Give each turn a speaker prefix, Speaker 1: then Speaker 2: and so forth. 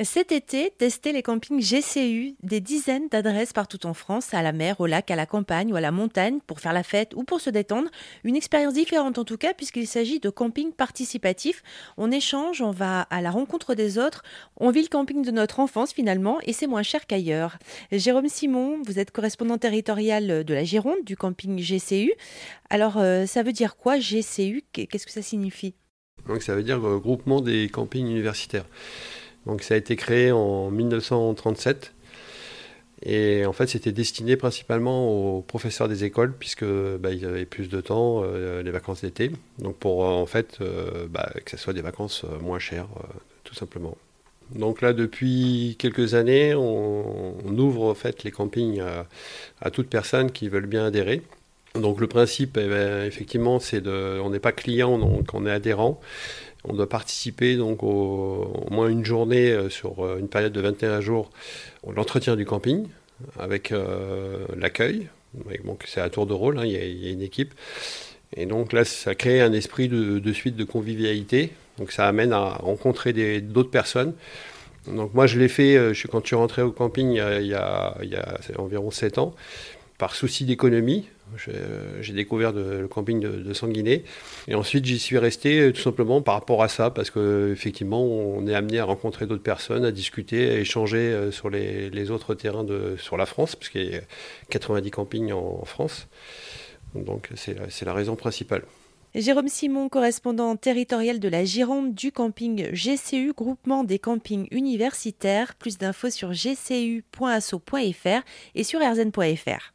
Speaker 1: Cet été, testez les campings GCU, des dizaines d'adresses partout en France, à la mer, au lac, à la campagne ou à la montagne, pour faire la fête ou pour se détendre. Une expérience différente en tout cas, puisqu'il s'agit de camping participatif. On échange, on va à la rencontre des autres, on vit le camping de notre enfance finalement, et c'est moins cher qu'ailleurs. Jérôme Simon, vous êtes correspondant territorial de la Gironde, du camping GCU. Alors, euh, ça veut dire quoi GCU Qu'est-ce que ça signifie?
Speaker 2: Ça veut dire euh, groupement des campings universitaires. Donc ça a été créé en 1937. Et en fait, c'était destiné principalement aux professeurs des écoles, puisque bah, ils avaient plus de temps, euh, les vacances d'été. Donc pour en fait euh, bah, que ce soit des vacances euh, moins chères, tout simplement. Donc là, depuis quelques années, on, ouvre en fait les campings à, à toute personne qui veulent bien adhérer. Donc le principe, eh ben, effectivement, c'est de, on n'est pas client, donc on est adhérent. On doit participer donc au, moins une journée euh, sur euh, une période de 21 jours à l'entretien du camping avec euh, l'accueil. C'est à tour de rôle, hein, il, y a, une équipe. Et donc là, ça crée un esprit de, suite de convivialité. Donc ça amène à rencontrer d'autres personnes. Donc moi, je l'ai fait quand je suis rentré au camping il y a, il y a environ 7 ans par souci d'économie. J'ai découvert le camping de, Sanguinet. Et ensuite, j'y suis resté euh, tout simplement par rapport à ça, parce qu'effectivement, on est amené à rencontrer d'autres personnes, à discuter, à échanger euh, sur les, autres terrains de, sur la France, parce qu'il y a 90 campings en, France. Donc, c'est la raison principale.
Speaker 1: Jérôme Simon, correspondant territorial de la Gironde du camping GCU, groupement des campings universitaires. Plus d'infos sur gcu.asso.fr et sur erzen.fr.